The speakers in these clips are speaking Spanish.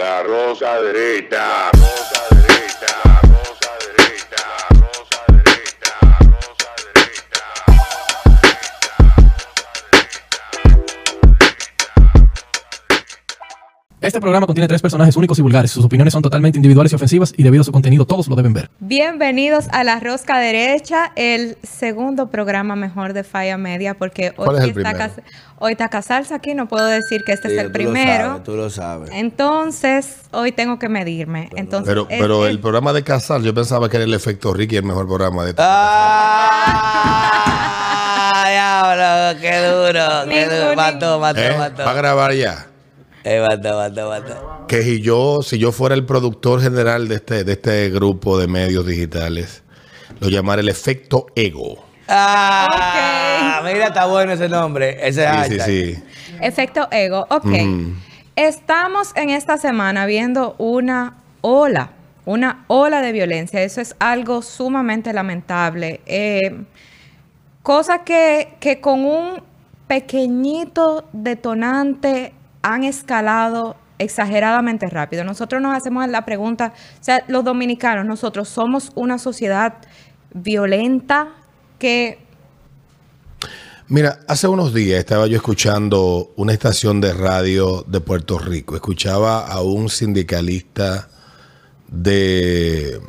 La rosa derecha. Este programa contiene tres personajes únicos y vulgares. Sus opiniones son totalmente individuales y ofensivas y debido a su contenido todos lo deben ver. Bienvenidos a La Rosca Derecha, el segundo programa mejor de Falla Media, porque hoy, ¿Cuál es el está, primero? Cas- hoy está Casalza aquí, no puedo decir que este Sí, es el tú lo primero. sabes, tú lo sabes. Entonces, hoy tengo que medirme. Entonces, Pero, es- pero el programa de Casal, yo pensaba que era el efecto Ricky el mejor programa de ¡Ah! ¡Diablo! ¡Qué duro! ¡Qué duro! Mató, mató, ¿Eh? mató. Va a grabar ya. Eh, mató, mató, mató. Que si yo, si yo fuera el productor general de este, de este grupo de medios digitales, lo llamara el efecto ego. ¡Ah! Mira, está bueno ese nombre. Ese Sí, sí, sí. efecto ego. Ok. Estamos en esta semana viendo una ola, una ola de violencia. Eso es algo sumamente lamentable. Eh, cosa que, que con un pequeñito detonante han escalado exageradamente rápido. Nosotros nos hacemos la pregunta, o sea, los dominicanos, nosotros somos una sociedad violenta que Mira, hace unos días estaba yo escuchando una estación de radio de Puerto Rico. Escuchaba a un sindicalista de,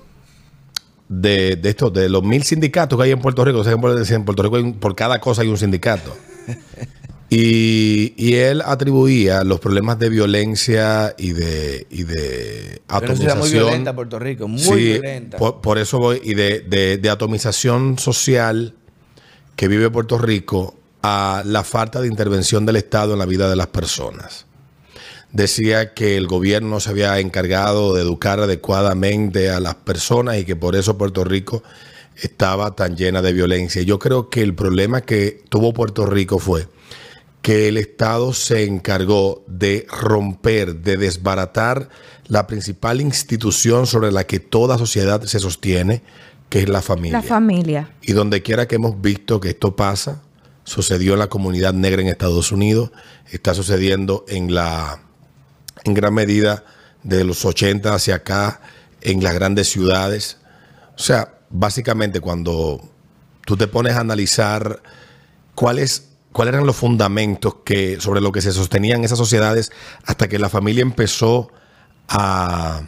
de, de estos, de los mil sindicatos que hay en Puerto Rico. O sea, en Puerto en Puerto Rico hay un- por cada cosa hay un sindicato. Y, y él atribuía los problemas de violencia y de, y de Pero ciudad muy atomización. violenta Puerto Rico, muy Sí, violenta. Por, por eso voy, y de, de- de atomización social que vive Puerto Rico a la falta de intervención del Estado en la vida de las personas. Decía que el gobierno se había encargado de educar adecuadamente a las personas y que por eso Puerto Rico estaba tan llena de violencia. Yo creo que el problema que tuvo Puerto Rico fue que el Estado se encargó de romper, de desbaratar la principal institución sobre la que toda sociedad se sostiene, que es la familia. la familia. Y donde quiera que hemos visto que esto pasa, sucedió en la comunidad negra en Estados Unidos, está sucediendo en la en gran medida de los 80 hacia acá en las grandes ciudades. O sea, básicamente cuando tú te pones a analizar cuáles cuáles eran los fundamentos que sobre lo que se sostenían esas sociedades hasta que la familia empezó a,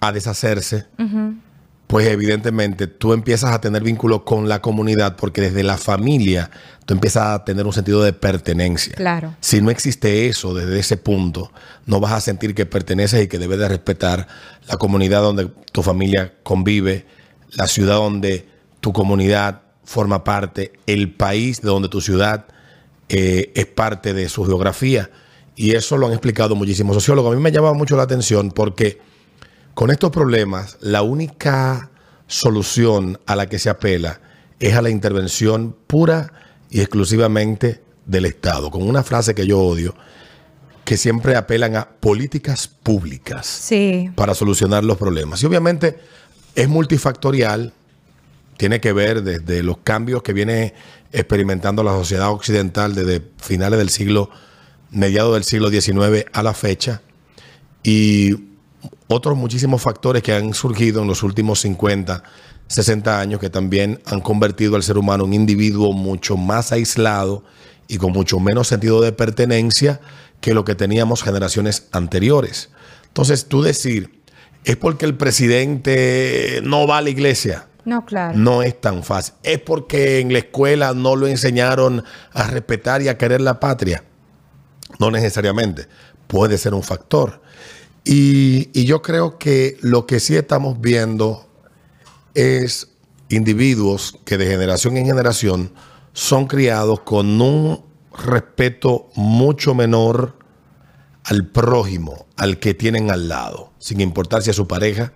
a deshacerse, pues evidentemente tú empiezas a tener vínculo con la comunidad porque desde la familia tú empiezas a tener un sentido de pertenencia. Claro. Si no existe eso desde ese punto, no vas a sentir que perteneces y que debes de respetar la comunidad donde tu familia convive, la ciudad donde tu comunidad forma parte, el país de donde tu ciudad eh, es parte de su geografía. Y eso lo han explicado muchísimos sociólogos. A mí me llama mucho la atención porque con estos problemas, la única solución a la que se apela es a la intervención pura y exclusivamente del Estado, con una frase que yo odio, que siempre apelan a políticas públicas Sí. para solucionar los problemas. Y obviamente es multifactorial, tiene que ver desde los cambios que viene experimentando la sociedad occidental desde finales del siglo, mediados del siglo XIX a la fecha, y otros muchísimos factores que han surgido en los últimos 50, 60 años que también han convertido al ser humano en un individuo mucho más aislado y con mucho menos sentido de pertenencia que lo que teníamos generaciones anteriores. Entonces, tú decir, es porque el presidente no va a la iglesia. No, claro. No es tan fácil. Es porque en la escuela no lo enseñaron a respetar y a querer la patria. No necesariamente. Puede ser un factor. Y, y yo creo que lo que sí estamos viendo es individuos que de generación en generación son criados con un respeto mucho menor al prójimo, al que tienen al lado, sin importar si es su pareja,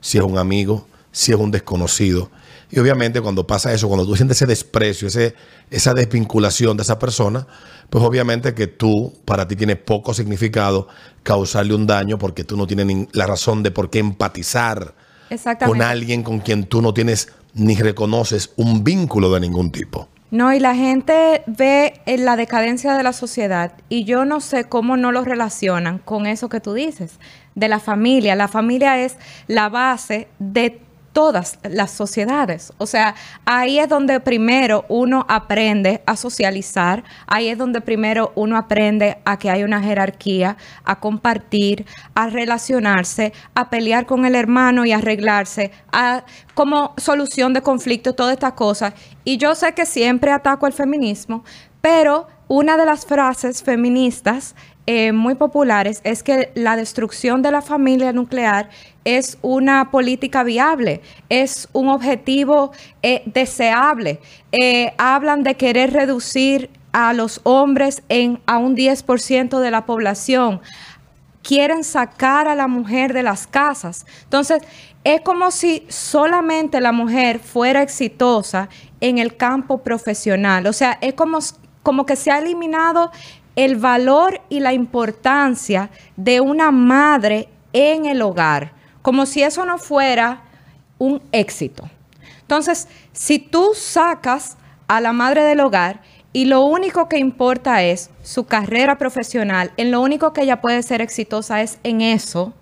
si es un amigo, si es un desconocido. Y obviamente cuando pasa eso, cuando tú sientes ese desprecio, ese, esa desvinculación de esa persona, pues obviamente que tú, para ti tiene poco significado causarle un daño porque tú no tienes ni la razón de por qué empatizar con alguien con quien tú no tienes ni reconoces un vínculo de ningún tipo. No, y la gente ve en la decadencia de la sociedad y yo no sé cómo no lo relacionan con eso que tú dices, de la familia. La familia es la base de todas las sociedades. O sea, ahí es donde primero uno aprende a socializar, ahí es donde primero uno aprende a que hay una jerarquía, a compartir, a relacionarse, a pelear con el hermano y arreglarse, a como solución de conflicto, todas estas cosas. Y yo sé que siempre ataco el feminismo, pero una de las frases feministas eh, muy populares es que la destrucción de la familia nuclear es una política viable, es un objetivo eh, deseable. Eh, hablan de querer reducir a los hombres en, a un 10% de la población. Quieren sacar a la mujer de las casas. Entonces, es como si solamente la mujer fuera exitosa en el campo profesional. O sea, es como, como que se ha eliminado el valor y la importancia de una madre en el hogar, como si eso no fuera un éxito. Entonces, si tú sacas a la madre del hogar y lo único que importa es su carrera profesional, en lo único que ella puede ser exitosa es en eso,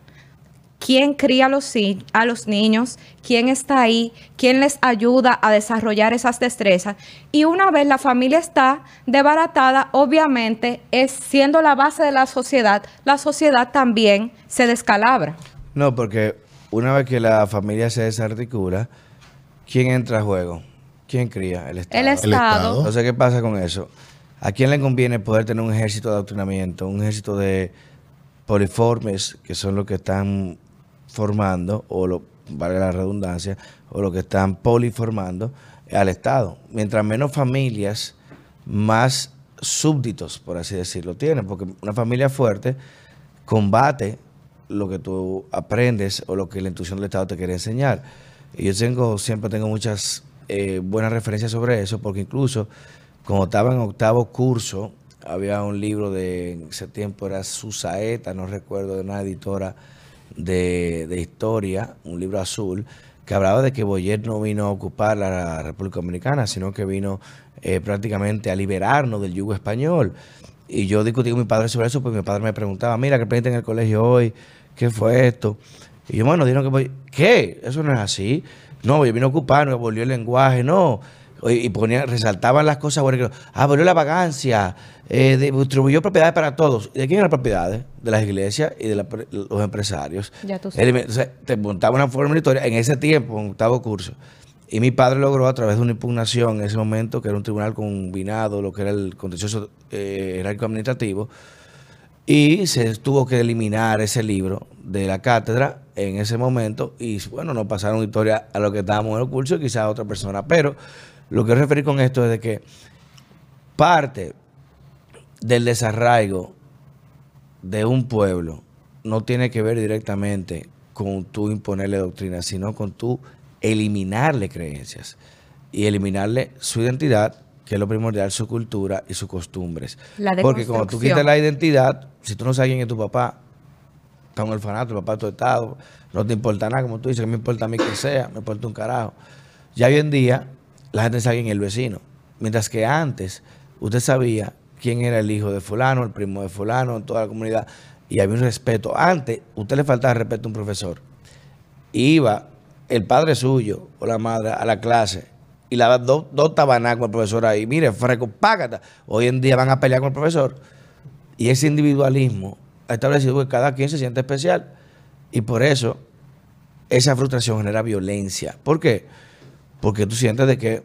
quién cría a los, a los niños, quién está ahí, quién les ayuda a desarrollar esas destrezas. Y una vez la familia está desbaratada, obviamente es siendo la base de la sociedad, la sociedad también se descalabra. No, porque una vez que la familia se desarticula, ¿quién entra a juego? ¿Quién cría? El Estado. El Estado. Entonces, ¿qué pasa con eso? ¿A quién le conviene poder tener un ejército de adoctrinamiento, un ejército de poliformes, que son los que están formando, o lo, vale la redundancia, o lo que están poliformando al Estado. Mientras menos familias, más súbditos, por así decirlo, tienen, porque una familia fuerte combate lo que tú aprendes o lo que la intuición del Estado te quiere enseñar. Y yo tengo, siempre tengo muchas eh, buenas referencias sobre eso, porque incluso cuando estaba en octavo curso, había un libro de, en ese tiempo era Susaeta, no recuerdo, de una editora de, historia, un libro azul, que hablaba de que Boyer no vino a ocupar la República Dominicana, sino que vino eh, prácticamente a liberarnos del yugo español. Y yo discutí con mi padre sobre eso, porque mi padre me preguntaba, mira, ¿qué aprendiste en el colegio hoy? ¿Qué fue esto? Y yo, bueno, dijeron que ¿qué? Eso no es así. No, yo vino a ocupar, no volvió el lenguaje, no. Y ponía, resaltaban las cosas buenas. Ah, volvió la vagancia, eh, distribuyó propiedades para todos. ¿De quién eran las propiedades? De las iglesias y de los empresarios. Ya tú sabes. te montaba una forma historia en ese tiempo, en octavo curso. Y mi padre logró a través de una impugnación en ese momento, que era un tribunal combinado, lo que era el contencioso eh, jerárquico administrativo, y se tuvo que eliminar ese libro de la cátedra en ese momento. Y bueno, no pasaron historia a lo que estábamos en el curso y quizás a otra persona. Pero lo que referir con esto es de que parte del desarraigo de un pueblo no tiene que ver directamente con tú imponerle doctrina, sino con tú eliminarle creencias y eliminarle su identidad, que es lo primordial, su cultura y sus costumbres. Porque cuando tú quitas la identidad, si tú no sabes quién es tu papá, está un orfanato, el papá de tu estado, no te importa nada, como tú dices, que me importa a mí que sea, me importa un carajo. Ya hoy en día, la gente sabe quién es el vecino. Mientras que antes, usted sabía quién era el hijo de fulano, el primo de fulano, en toda la comunidad, y había un respeto. Antes, usted le faltaba respeto a un profesor. Iba el padre suyo o la madre a la clase y daba dos, dos tabanacos al profesor ahí. Mire, freco, págata. Hoy en día van a pelear con el profesor. Y ese individualismo ha establecido que cada quien se siente especial. Y por eso esa frustración genera violencia. ¿Por qué? Porque tú sientes de que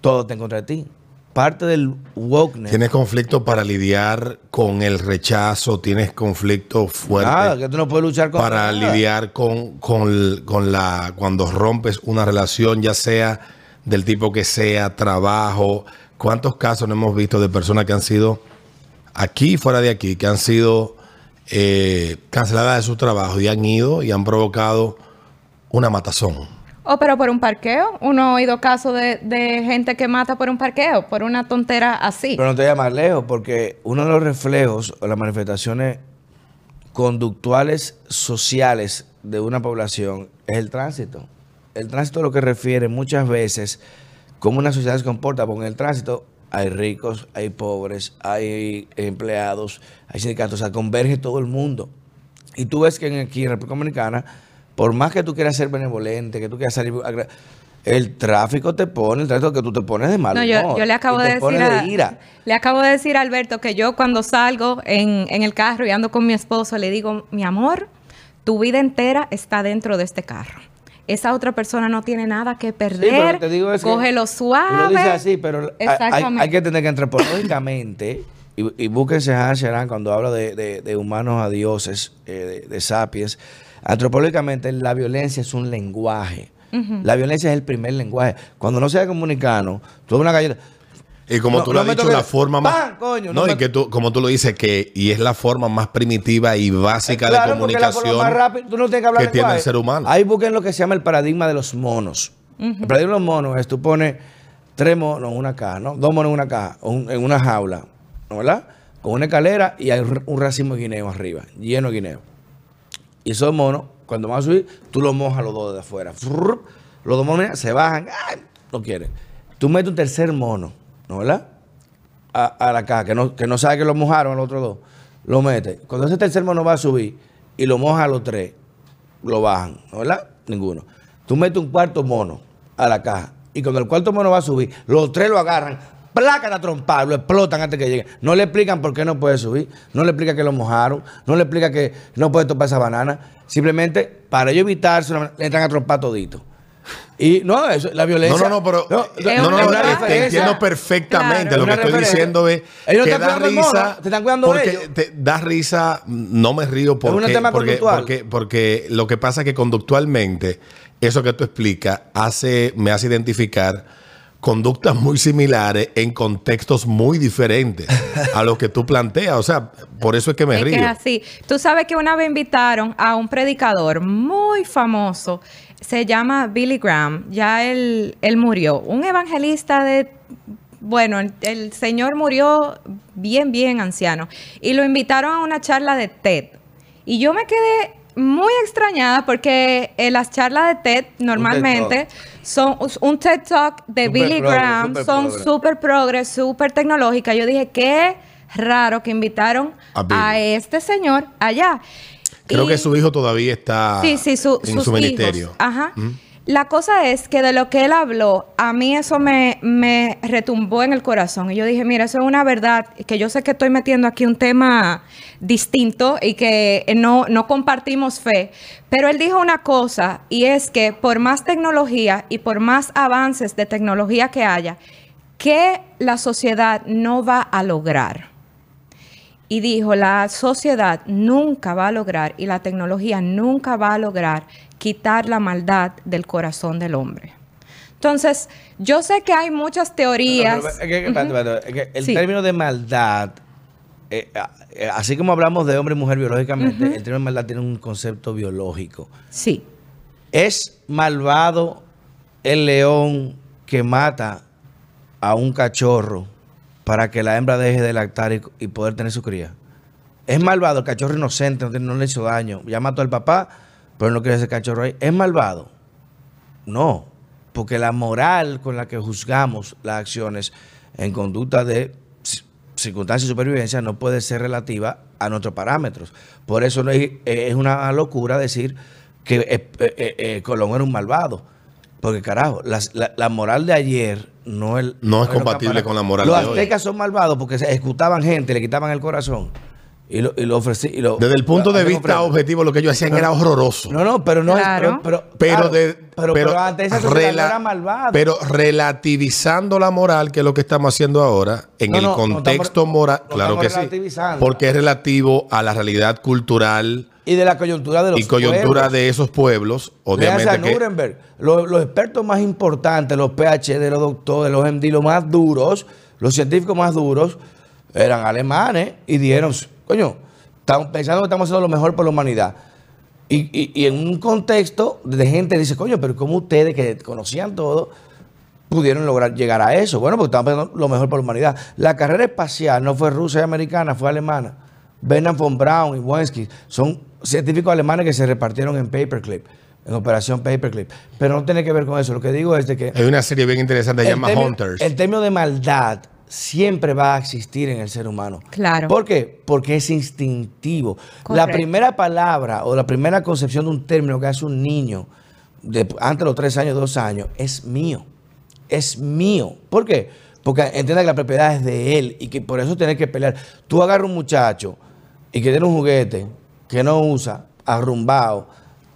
todo está en contra de ti parte del wokeness. Tienes conflicto para lidiar con el rechazo, tienes conflicto fuerte. Nada, que tú no puedes luchar con Para lidiar con, con, la. cuando rompes una relación, ya sea del tipo que sea, trabajo. ¿Cuántos casos no hemos visto de personas que han sido aquí, fuera de aquí, que han sido eh, canceladas de su trabajo y han ido y han provocado una matazón? O pero por un parqueo. Uno ha oído casos de, gente que mata por un parqueo, por una tontera así. Pero no te más lejos, porque uno de los reflejos o las manifestaciones conductuales sociales de una población es el tránsito. El tránsito lo que refiere muchas veces cómo una sociedad se comporta, porque en el tránsito hay ricos, hay pobres, hay empleados, hay sindicatos, o sea, converge todo el mundo. Y tú ves que aquí en República Dominicana, por más que tú quieras ser benevolente, que tú quieras salir, el tráfico te pone, el tráfico que tú te pones de mal No, yo, le acabo de decir pone a, de ira. le acabo de decir a Alberto que yo cuando salgo en, en el carro y ando con mi esposo le digo, mi amor, tu vida entera está dentro de este carro. Esa otra persona no tiene nada que perder. pero te digo es que Cógelo suave. Tú lo dices así, pero hay- hay que entender que antropológicamente, y, y búsquense a Sharan cuando habla de, de- de humanos a dioses, eh, de, de sapiens, antropológicamente la violencia es un lenguaje. La violencia es el primer lenguaje. Cuando no sea comunicano, tú una galleta. Y como No, tú lo no has dicho, la forma más. Coño, no, no y que tú, como tú lo dices, que y es la forma más primitiva y básica Claro, de porque la forma comunicación. más rápida, tú no tienes que hablar que tiene el ser humano. Ahí busquen lo que se llama el paradigma de los monos. El paradigma de los monos es tú pones tres monos en una caja, ¿no? Dos monos en una caja, un- en una jaula, ¿no verdad? Con una escalera y hay un racimo de guineo arriba, lleno de guineo. Y esos monos, cuando van a subir, tú los mojas los dos de afuera. Los dos monos se bajan, no quieren. Tú metes un tercer mono, ¿no verdad? A, a la caja, que no, que no sabe que lo mojaron los otros dos. Lo mete. Cuando ese tercer mono va a subir y lo moja a los tres, lo bajan, ¿no verdad? Ninguno. Tú metes un cuarto mono a la caja y cuando el cuarto mono va a subir, los tres lo agarran, placan a trompar, lo explotan antes que llegue. No le explican por qué no puede subir, no le explican que lo mojaron, no le explican que no puede topar esa banana. Simplemente para ellos evitarse, le entran a trompar todito. Y no, eso, la No, violencia. no, no, pero Es no, no, una no, referencia. te entiendo perfectamente. Claro. Lo que Una estoy diciendo es Ellos que te da están risa. te están cuidando porque ellos. te da risa, no me río un porque, tema porque, conductual. porque, porque lo que pasa es que conductualmente, eso que tú explicas, hace, me hace identificar conductas muy similares en contextos muy diferentes a lo que tú planteas. O sea, por eso es que me Es que río. es así. Tú sabes que una vez invitaron a un predicador muy famoso, se llama Billy Graham, ya él, él murió, un evangelista de, bueno, el, el señor murió bien, bien anciano, y lo invitaron a una charla de TED. Y yo me quedé muy extrañada porque en las charlas de TED normalmente son un TED Talk de Super Billy Graham, super son súper progres, súper tecnológica. Yo dije, qué raro que invitaron A este señor allá. Creo Y- que su hijo todavía está Sí, sí, su, en sus su ministerio. hijos. Ajá. La cosa es que de lo que él habló, a mí eso me, me retumbó en el corazón. Y yo dije, mira, eso es una verdad, que yo sé que estoy metiendo aquí un tema distinto y que no, no compartimos fe. Pero él dijo una cosa, y es que por más tecnología y por más avances de tecnología que haya, que la sociedad no va a lograr y dijo, la sociedad nunca va a lograr y la tecnología nunca va a lograr quitar la maldad del corazón del hombre. Entonces, yo sé que hay muchas teorías. El término de maldad, eh, a- eh, así como hablamos de hombre y mujer biológicamente, el término de maldad tiene un concepto biológico. Sí, ¿Es malvado el león que mata a un cachorro para que la hembra deje de lactar y, y poder tener su cría? ¿Es malvado el cachorro inocente, no, no le hizo daño? Ya mató al papá, pero no quiere ese cachorro ahí. ¿Es malvado? No, porque la moral con la que juzgamos las acciones en conducta de ci- circunstancias de supervivencia no puede ser relativa a nuestros parámetros. Por eso no es, es una locura decir que eh, eh, eh, Colón era un malvado. Porque carajo, la, la moral de ayer no es... No es lo que compatible con la moral Los de hoy. aztecas son malvados porque se ejecutaban gente, le quitaban el corazón. Y lo, y lo ofrecí. y lo- Desde el punto de vista objetivo, lo que ellos hacían era horroroso. No, no, pero no Claro. es. Pero, pero, pero, claro, de, pero, pero antes esa rela- era malvado. pero relativizando la moral, que es lo que estamos haciendo ahora, en No, el no, contexto estamos- moral, claro que sí, porque es relativo a la realidad cultural y de la coyuntura de los y coyuntura pueblos. de esos pueblos, a obviamente que Nuremberg. Los, los expertos más importantes, los PhD, los doctores, los MD, los más duros, los científicos más duros, eran alemanes y dijeron, coño, estamos pensando que estamos haciendo lo mejor por la humanidad. Y, y- y en un contexto de gente dice, coño, pero ¿cómo ustedes que conocían todo pudieron lograr llegar a eso? Bueno, porque estamos pensando lo mejor por la humanidad. La carrera espacial no fue rusa y americana, fue alemana. Bernard von Braun y Wensky son científicos alemanes que se repartieron en paperclip. en Operación Paperclip. Pero no tiene que ver con eso. Lo que digo es de que Hay una serie bien interesante, se llama término- Hunters. el término de maldad siempre va a existir en el ser humano. Claro. ¿Por qué? Porque es instintivo. La primera palabra o la primera concepción de un término que hace un niño de, antes de los tres años, dos años, es mío. Es mío. ¿Por qué? Porque entiende que la propiedad es de él y que por eso tiene que pelear. Tú agarras un muchacho y que tiene un juguete que no usa, arrumbado,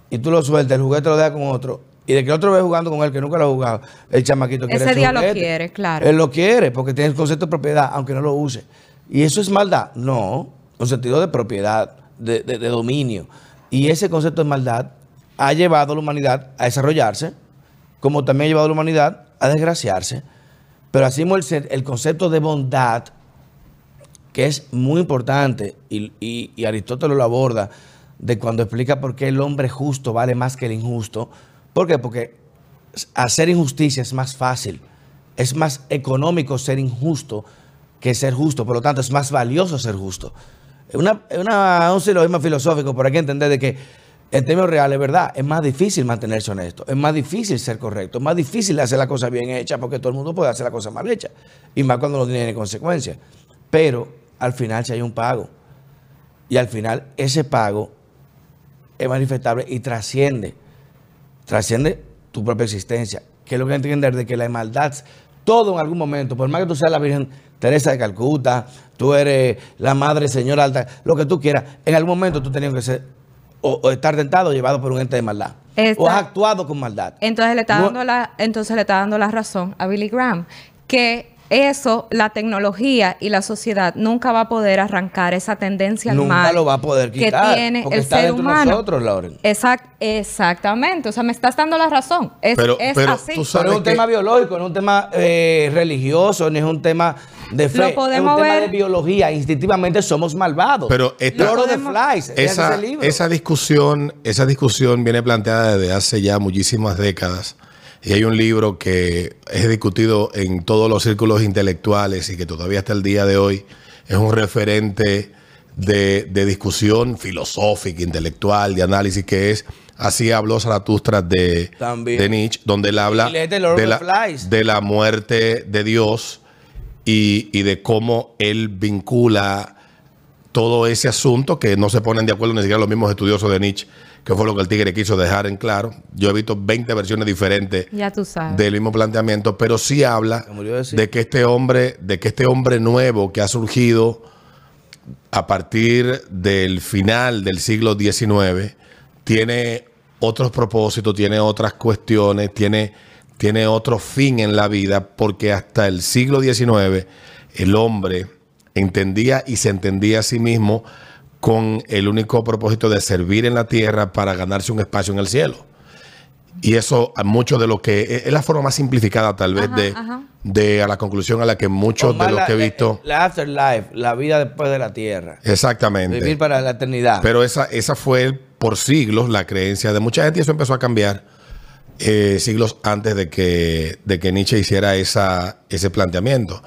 y tú lo sueltas, el juguete lo deja con otro, y de que otro ve jugando con él que nunca lo ha jugado, el chamaquito quiere Ese ese día lo juguete. quiere, claro. Él lo quiere porque tiene el concepto de propiedad, aunque no lo use. ¿Y eso es maldad? No, con sentido de propiedad, de, de- de dominio. Y ese concepto de maldad ha llevado a la humanidad a desarrollarse, como también ha llevado a la humanidad a desgraciarse. Pero así el, el concepto de bondad, que es muy importante, y, y- y Aristóteles lo aborda, de cuando explica por qué el hombre justo vale más que el injusto. ¿Por qué? Porque hacer injusticia es más fácil. Es más económico ser injusto que ser justo. Por lo tanto, es más valioso ser justo. Una, una- un silogismo filosófico, por hay que entender de que en términos reales, ¿verdad? Es más difícil mantenerse honesto. Es más difícil ser correcto. Es más difícil hacer la cosa bien hecha porque todo el mundo puede hacer la cosa mal hecha. Y más cuando no tiene consecuencias. Pero al final si hay un pago. Y al final ese pago es manifestable y trasciende. Trasciende tu propia existencia. Que es lo que hay que entender de que la maldad, todo en algún momento, por más que tú seas la Virgen Teresa de Calcuta, tú eres la Madre Señora Alta, lo que tú quieras, en algún momento tú tenías que ser o, o estar tentado o llevado por un ente de maldad. O has actuado con maldad. Entonces le está No- dando la, entonces le está dando la razón a Billy Graham que eso, la tecnología y la sociedad nunca va a poder arrancar esa tendencia al Nunca mal lo va a poder quitar, que tiene porque el está ser dentro de humano. nosotros, Lauren. Exact- exactamente, o sea, me estás dando la razón. Es, Pero- es pero así. tú sabes- Pero es un que- tema biológico, no es un tema eh, religioso, ni es un tema de fe. Lo podemos es un tema ver- de biología. Instintivamente somos malvados. Pero esta- Podemos- Flies. esa, esa discusión, esa discusión viene planteada desde hace ya muchísimas décadas. Y hay un libro que es discutido en todos los círculos intelectuales y que todavía hasta el día de hoy es un referente de, de discusión filosófica, intelectual, de análisis, que es Así habló Zaratustra de, También. de Nietzsche, donde él habla la, de la muerte de Dios y, y de cómo él vincula todo ese asunto que no se ponen de acuerdo ni siquiera los mismos estudiosos de Nietzsche, que fue lo que el tigre quiso dejar en claro. Yo he visto 20 versiones diferentes Ya tú sabes. del mismo planteamiento, pero sí habla de que este hombre, de que este hombre nuevo que ha surgido a partir del final del siglo XIX tiene otros propósitos, tiene otras cuestiones, tiene, tiene otro fin en la vida, porque hasta el siglo XIX el hombre entendía y se entendía a sí mismo con el único propósito de servir en la tierra para ganarse un espacio en el cielo. Y eso, a mucho de lo que es la forma más simplificada, tal vez, Ajá, de, ajá. de a la conclusión a la que muchos de los que he la- visto. La, afterlife, la vida después de la tierra. Exactamente. Vivir para la eternidad. Pero esa, esa fue por siglos la creencia de mucha gente y eso empezó a cambiar eh, siglos antes de que, de que Nietzsche hiciera esa, ese planteamiento.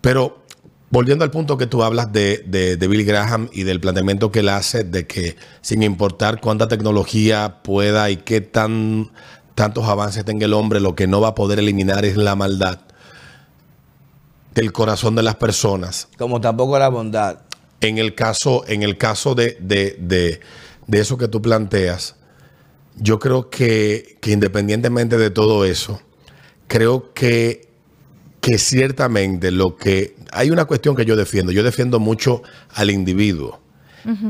Pero volviendo al punto que tú hablas de, de, de Billy Graham y del planteamiento que él hace de que sin importar cuánta tecnología pueda y qué tan, tantos avances tenga el hombre, lo que no va a poder eliminar es la maldad del corazón de las personas. Como tampoco la bondad. En el caso, en el caso de, de- de- de eso que tú planteas, yo creo que, que independientemente de todo eso, creo que, que ciertamente lo que... Hay una cuestión que yo defiendo. Yo defiendo mucho al individuo.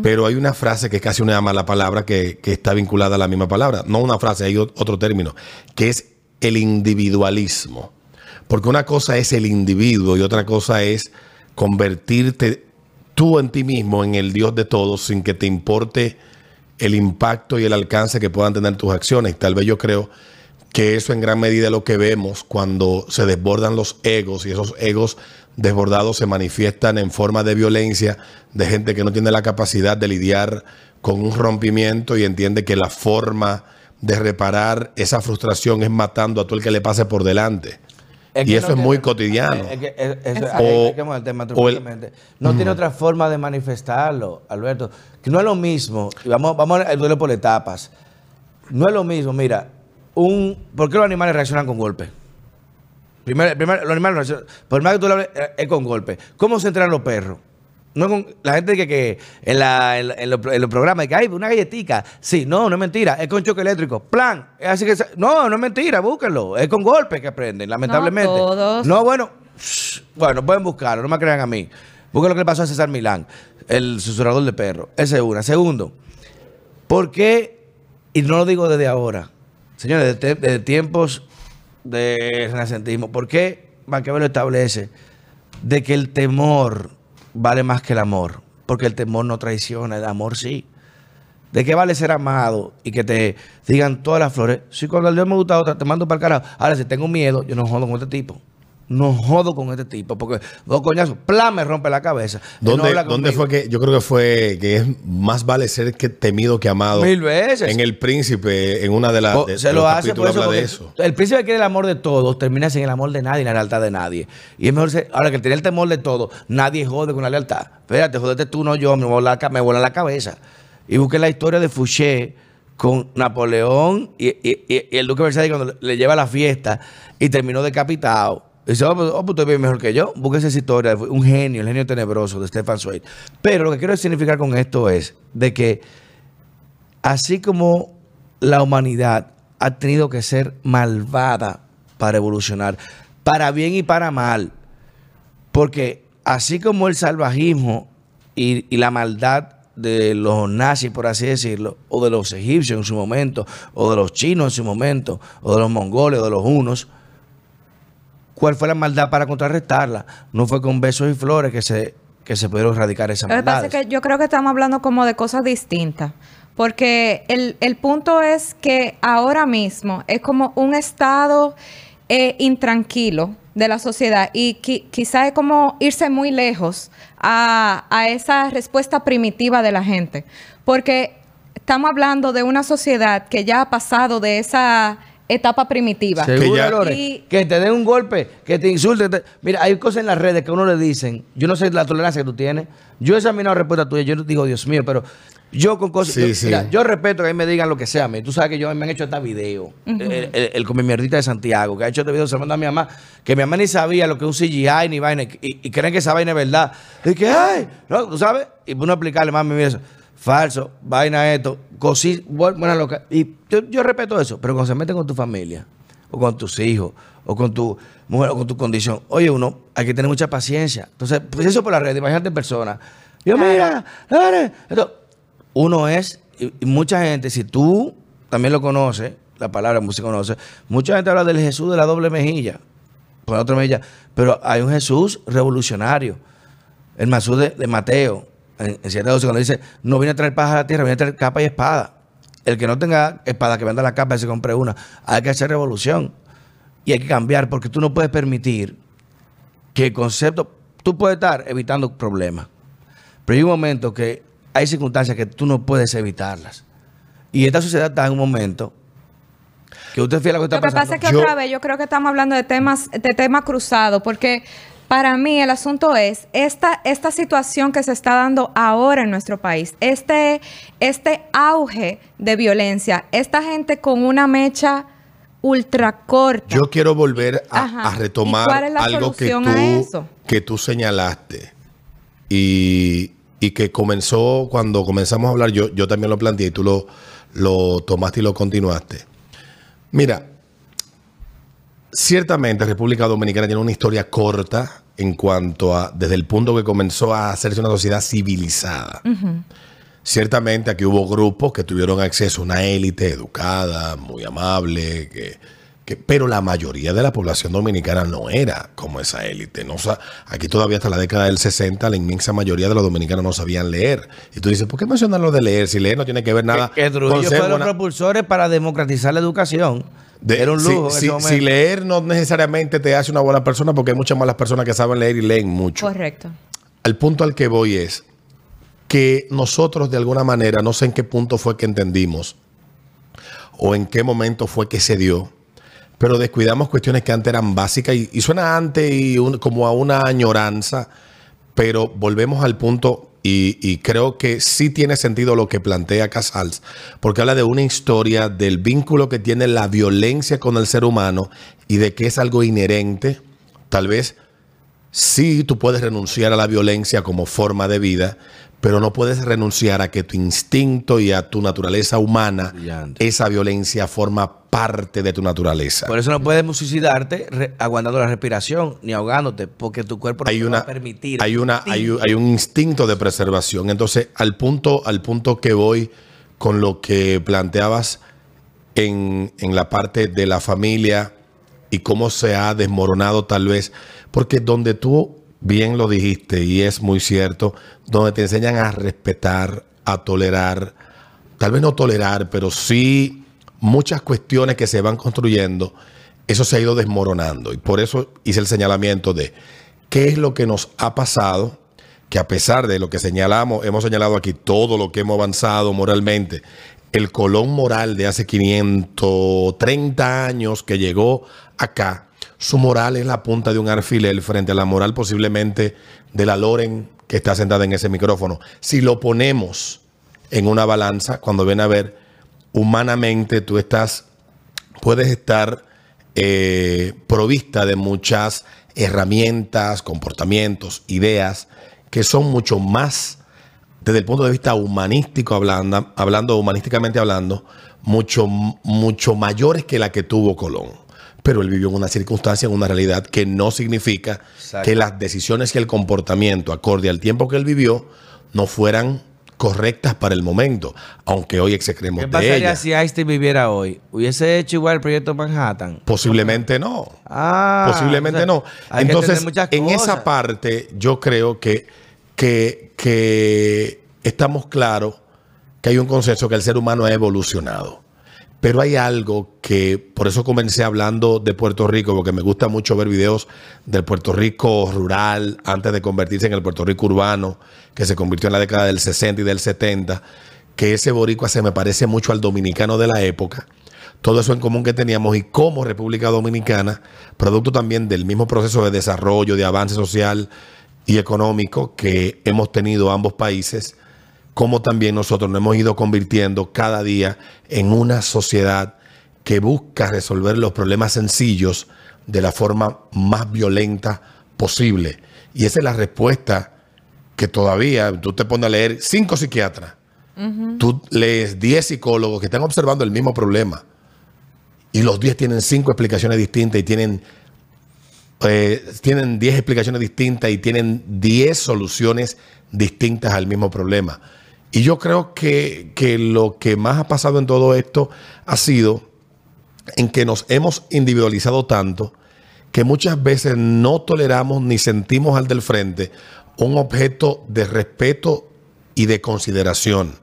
Pero hay una frase que es casi una mala palabra que, que está vinculada a la misma palabra. No una frase, hay otro término, que es el individualismo. Porque una cosa es el individuo y otra cosa es convertirte tú en ti mismo en el Dios de todos sin que te importe el impacto y el alcance que puedan tener tus acciones. Tal vez yo creo que eso en gran medida es lo que vemos cuando se desbordan los egos y esos egos desbordados se manifiestan en forma de violencia de gente que no tiene la capacidad de lidiar con un rompimiento y entiende que la forma de reparar esa frustración es matando a todo el que le pase por delante. Es y eso no es muy cotidiano. No tiene otra forma de manifestarlo, Alberto. Que no es lo mismo. Vamos, vamos al duelo por etapas. No es lo mismo, mira, un, ¿por qué los animales reaccionan con golpes? Primero, primero, los animales reaccionan, por más que tú le hables, eh, es con golpes. ¿Cómo se entrenan los perros? No con, la gente que, que en, la, en, en los, en los programas, que hay una galletica. Sí, no, no es mentira. Es con choque eléctrico. Plan. Así que. No, no es mentira, búsquenlo. Es con golpes que aprenden, lamentablemente. todos. No, bueno. Bueno, pueden buscarlo, no me crean a mí. Busquen lo que le pasó a César Milán, el susurrador de perros. Esa es una. Segundo, ¿por qué? Y no lo digo desde ahora, señores, desde, desde tiempos de renacentismo, ¿por qué Maquiavelo establece de que el temor vale más que el amor? Porque el temor no traiciona, el amor sí. ¿De qué vale ser amado y que te digan todas las flores? Si cuando el Dios me gusta otra, te mando para el carajo. Ahora, si tengo miedo, yo no jodo con este tipo. No jodo con este tipo, porque dos coñazos, plan, me rompe la cabeza. No ¿Dónde, dónde fue que yo creo que fue que es más vale ser que temido que amado? Mil veces. En El Príncipe, en una de las de- se de lo hace por capítulos eso, habla porque de eso. El príncipe quiere el amor de todos, termina sin el amor de nadie y la lealtad de nadie. Y es mejor ser, ahora que tiene el temor de todo, nadie jode con la lealtad. Espérate, jodete tú, no yo, me vuela la, me vuela la cabeza. Y busqué la historia de Fouché con Napoleón y, y- y- el duque de Versalles cuando le, le lleva a la fiesta y terminó decapitado. Dice, oh, pues, oh, pues, mejor que yo. Búsquese esa historia, un genio, el genio tenebroso de Stefan Zweig. Pero lo que quiero significar con esto es de que así como la humanidad ha tenido que ser malvada para evolucionar, para bien y para mal, porque así como el salvajismo y, y la maldad de los nazis, por así decirlo, o de los egipcios en su momento, o de los chinos en su momento, o de los mongoles, o de los hunos, ¿cuál fue la maldad para contrarrestarla? No fue con besos y flores que se, que se pudieron erradicar esas Lo que pasa maldades. es que yo creo que estamos hablando como de cosas distintas. Porque el, el punto es que ahora mismo es como un estado eh, intranquilo de la sociedad y qui- quizá es como irse muy lejos a, a esa respuesta primitiva de la gente. Porque estamos hablando de una sociedad que ya ha pasado de esa etapa primitiva. Seguro, Que ya- Lore, Y- que te den un golpe, que te insulten. te- Mira, hay cosas en las redes que a uno le dicen, yo no sé la tolerancia que tú tienes. Yo he examinado respuesta tuya, yo digo, Dios mío, pero yo con cosas. Sí, yo, sí. mira, yo respeto que a mí me digan lo que sea. a mí. Tú sabes que yo me han hecho hasta video. El, el, el come mierdita de Santiago, que ha hecho este video, se lo manda a mi mamá, que mi mamá ni sabía lo que es un CGI ni vaina, y, y creen que esa vaina es verdad. Y que, ay, no, tú sabes, y uno explicarle, mami, mira eso. Falso, vaina esto, cosí, bu- buena loca. Y yo, yo respeto eso, pero cuando se meten con tu familia, o con tus hijos, o con tu mujer, o con tu condición, oye, uno, hay que tener mucha paciencia. Entonces, pues eso por la red, imagínate en persona. Yo, mira. Uno es, y, y mucha gente, si tú también lo conoces, la palabra se conoce, mucha gente habla del Jesús de la doble mejilla, la otra mejilla, pero hay un Jesús revolucionario. El Jesús de, de Mateo, en, en 7:12, cuando dice, no viene a traer paz a la tierra, viene a traer capa y espada. El que no tenga espada, que venda la capa y se compre una. Hay que hacer revolución. Y hay que cambiar, porque tú no puedes permitir que el concepto, tú puedes estar evitando problemas, pero hay un momento que hay circunstancias que tú no puedes evitarlas. Y esta sociedad está en un momento que usted fíjate lo que está Lo que pasando. pasa es que Yo- otra vez yo creo que estamos hablando de temas, de temas cruzados, porque para mí el asunto es esta, esta situación que se está dando ahora en nuestro país, este, este auge de violencia, esta gente con una mecha ultra corta. Yo quiero volver a, a retomar ¿Y cuál es la algo que tú, que tú señalaste y, y que comenzó cuando comenzamos a hablar, yo, yo también lo planteé y tú lo, lo tomaste y lo continuaste. Mira, ciertamente República Dominicana tiene una historia corta en cuanto a, desde el punto que comenzó a hacerse una sociedad civilizada. Ciertamente aquí hubo grupos que tuvieron acceso a una élite educada, muy amable, que, que- pero la mayoría de la población dominicana no era como esa élite. No, sa- aquí todavía hasta la década del 60 la inmensa mayoría de los dominicanos no sabían leer. Y tú dices, ¿por qué mencionar lo de leer? Si leer no tiene que ver nada que, que Trujillo con ser fue de los buena- propulsores para democratizar la educación. de- Era un si- lujo en si, si leer no necesariamente te hace una buena persona, porque hay muchas malas personas que saben leer y leen mucho. Correcto. Al punto al que voy es que nosotros de alguna manera, no sé en qué punto fue que entendimos o en qué momento fue que se dio, pero descuidamos cuestiones que antes eran básicas y, suena antes y como a una añoranza, pero volvemos al punto y, y creo que sí tiene sentido lo que plantea Casals, porque habla de una historia del vínculo que tiene la violencia con el ser humano y de que es algo inherente, tal vez sí tú puedes renunciar a la violencia como forma de vida, pero no puedes renunciar a que tu instinto y a tu naturaleza humana, Brillante. esa violencia forma parte de tu naturaleza. Por eso no puedes suicidarte aguantando la respiración ni ahogándote, porque tu cuerpo no hay te va una, a permitir. hay una, hay, un- hay un instinto de preservación. Entonces, al punto, al punto que voy con lo que planteabas en, en la parte de la familia y cómo se ha desmoronado tal vez, porque donde tú bien lo dijiste y es muy cierto, donde te enseñan a respetar, a tolerar, tal vez no tolerar, pero sí muchas cuestiones que se van construyendo, eso se ha ido desmoronando. Y por eso hice el señalamiento de qué es lo que nos ha pasado, que a pesar de lo que señalamos, hemos señalado aquí todo lo que hemos avanzado moralmente, el colón moral de hace 530 años que llegó acá, su moral es la punta de un alfiler frente a la moral posiblemente de la Loren que está sentada en ese micrófono. Si lo ponemos en una balanza, cuando ven a ver, humanamente tú estás, puedes estar eh, provista de muchas herramientas, comportamientos, ideas que son mucho más, desde el punto de vista humanístico hablando, hablando humanísticamente hablando, mucho, mucho mayores que la que tuvo Colón. Pero él vivió en una circunstancia, en una realidad que no significa Exacto. que las decisiones y el comportamiento acorde al tiempo que él vivió no fueran correctas para el momento, aunque hoy execremos ¿Qué de pasaría ella. si Einstein viviera hoy? ¿Hubiese hecho igual el proyecto Manhattan? Posiblemente no. Ah, Posiblemente o sea, no. Entonces, en esa parte, yo creo que, que, que estamos claros que hay un consenso que el ser humano ha evolucionado. Pero hay algo que, por eso comencé hablando de Puerto Rico, porque me gusta mucho ver videos del Puerto Rico rural antes de convertirse en el Puerto Rico urbano, que se convirtió en la década del 60 y del 70, que ese boricua se me parece mucho al dominicano de la época. Todo eso en común que teníamos y como República Dominicana, producto también del mismo proceso de desarrollo, de avance social y económico que hemos tenido ambos países, como también nosotros nos hemos ido convirtiendo cada día en una sociedad que busca resolver los problemas sencillos de la forma más violenta posible. Y esa es la respuesta que todavía tú te pones a leer cinco psiquiatras, tú lees 10 psicólogos que están observando el mismo problema. Y los 10 tienen cinco explicaciones distintas y tienen eh, tienen 10 explicaciones distintas y tienen 10 soluciones distintas al mismo problema. Y yo creo que, que lo que más ha pasado en todo esto ha sido en que nos hemos individualizado tanto que muchas veces no toleramos ni sentimos al del frente un objeto de respeto y de consideración.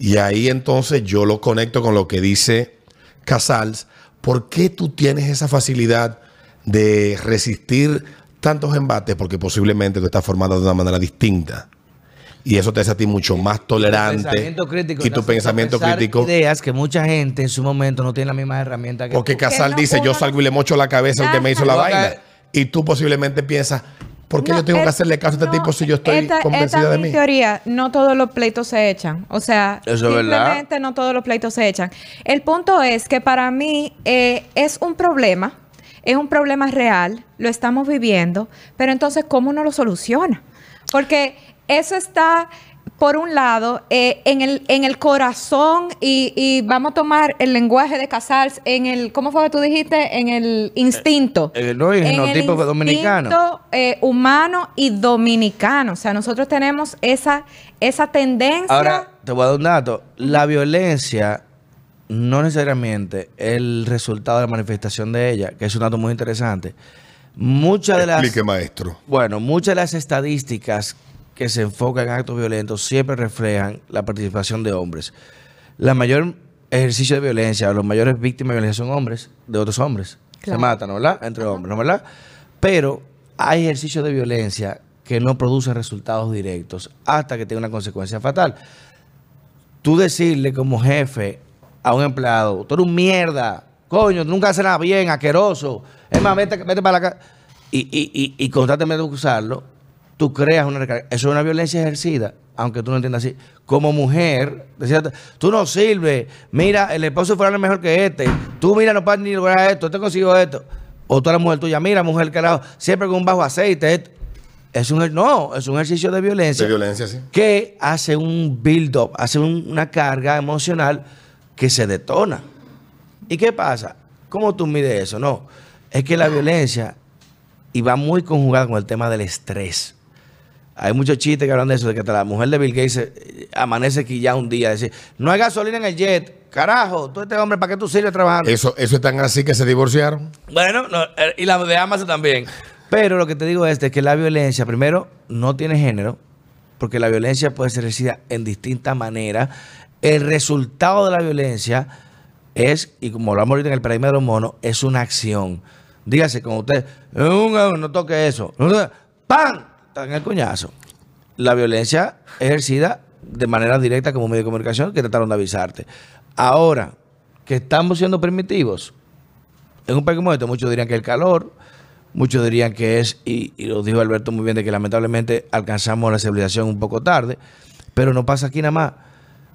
Y ahí entonces yo lo conecto con lo que dice Casals. ¿Por qué tú tienes esa facilidad de resistir tantos embates? Porque posiblemente tú estás formado de una manera distinta. Y eso te hace a ti mucho más tolerante. Pensamiento crítico, y tu pensamiento crítico. Ideas que mucha gente en su momento no tiene la misma herramienta que Porque tú. Casal no dice, yo salgo y le mocho la cabeza al que me hizo la vaina. Y tú posiblemente piensas, ¿por qué No, yo tengo es- que hacerle caso a este no, tipo si yo estoy esta- convencida esta de mi mí? teoría, no todos los pleitos se echan. O sea, Eso es verdad. simplemente no todos los pleitos se echan. El punto es que para mí eh, es un problema, es un problema real, lo estamos viviendo, pero entonces, ¿cómo uno lo soluciona? Porque eso está, por un lado, eh, en, el, en el corazón y, y vamos a tomar el lenguaje de Casals, en el, ¿cómo fue que tú dijiste? En el instinto. Eh, no, el En genotipo dominicano. instinto, eh, humano y dominicano. O sea, nosotros tenemos esa, esa tendencia. Ahora, te voy a dar un dato. La violencia no necesariamente es el resultado de la manifestación de ella, que es un dato muy interesante. Muchas de las... Explique, maestro. Bueno, muchas de las estadísticas que se enfocan en actos violentos siempre reflejan la participación de hombres. La mayor ejercicio de violencia, los mayores víctimas de violencia son hombres, de otros hombres. Claro. Se matan, ¿no verdad? Entre hombres, ¿no verdad? Pero hay ejercicios de violencia que no producen resultados directos hasta que tenga una consecuencia fatal. Tú decirle como jefe a un empleado, tú eres un mierda, coño, nunca haces nada bien, asqueroso, es más, vete, vete para la casa, y, y, y, y constantemente usarlo, tú creas una recarga. Eso es una violencia ejercida aunque tú no entiendas así, como mujer, decía, tú no sirves, mira, el esposo fuera mejor que este, tú mira, no puedes ni lograr esto, te consigo esto. O tú eres la mujer tuya, mira, mujer, carajo, siempre con un bajo aceite. esto. Es un, er, no, es un ejercicio de violencia De violencia, sí. que hace un build-up, hace un- una carga emocional que se detona. ¿Y qué pasa? ¿Cómo tú mides eso? No, es que la violencia y va muy conjugada con el tema del estrés. Hay muchos chistes que hablan de eso, de que hasta la mujer de Bill Gates eh, amanece quillada un día, decir, no hay gasolina en el jet, carajo, tú este hombre, ¿para qué tú sirves trabajando? Eso, eso es tan así que se divorciaron. Bueno, no, eh, y la de Amazon también. Pero lo que te digo es de que la violencia, primero, no tiene género, porque la violencia puede ser ejercida en distintas maneras. El resultado de la violencia es, y como hablamos ahorita en el paradigma de los monos, es una acción. Dígase, como usted, "Eh, no toque eso, ¡pam! En el cuñazo. La violencia ejercida de manera directa como medio de comunicación que trataron de avisarte. Ahora, que estamos siendo primitivos, en un país como este, muchos dirían que el calor, muchos dirían que es, y, y lo dijo Alberto muy bien, de que lamentablemente alcanzamos la civilización un poco tarde, pero no pasa aquí nada más.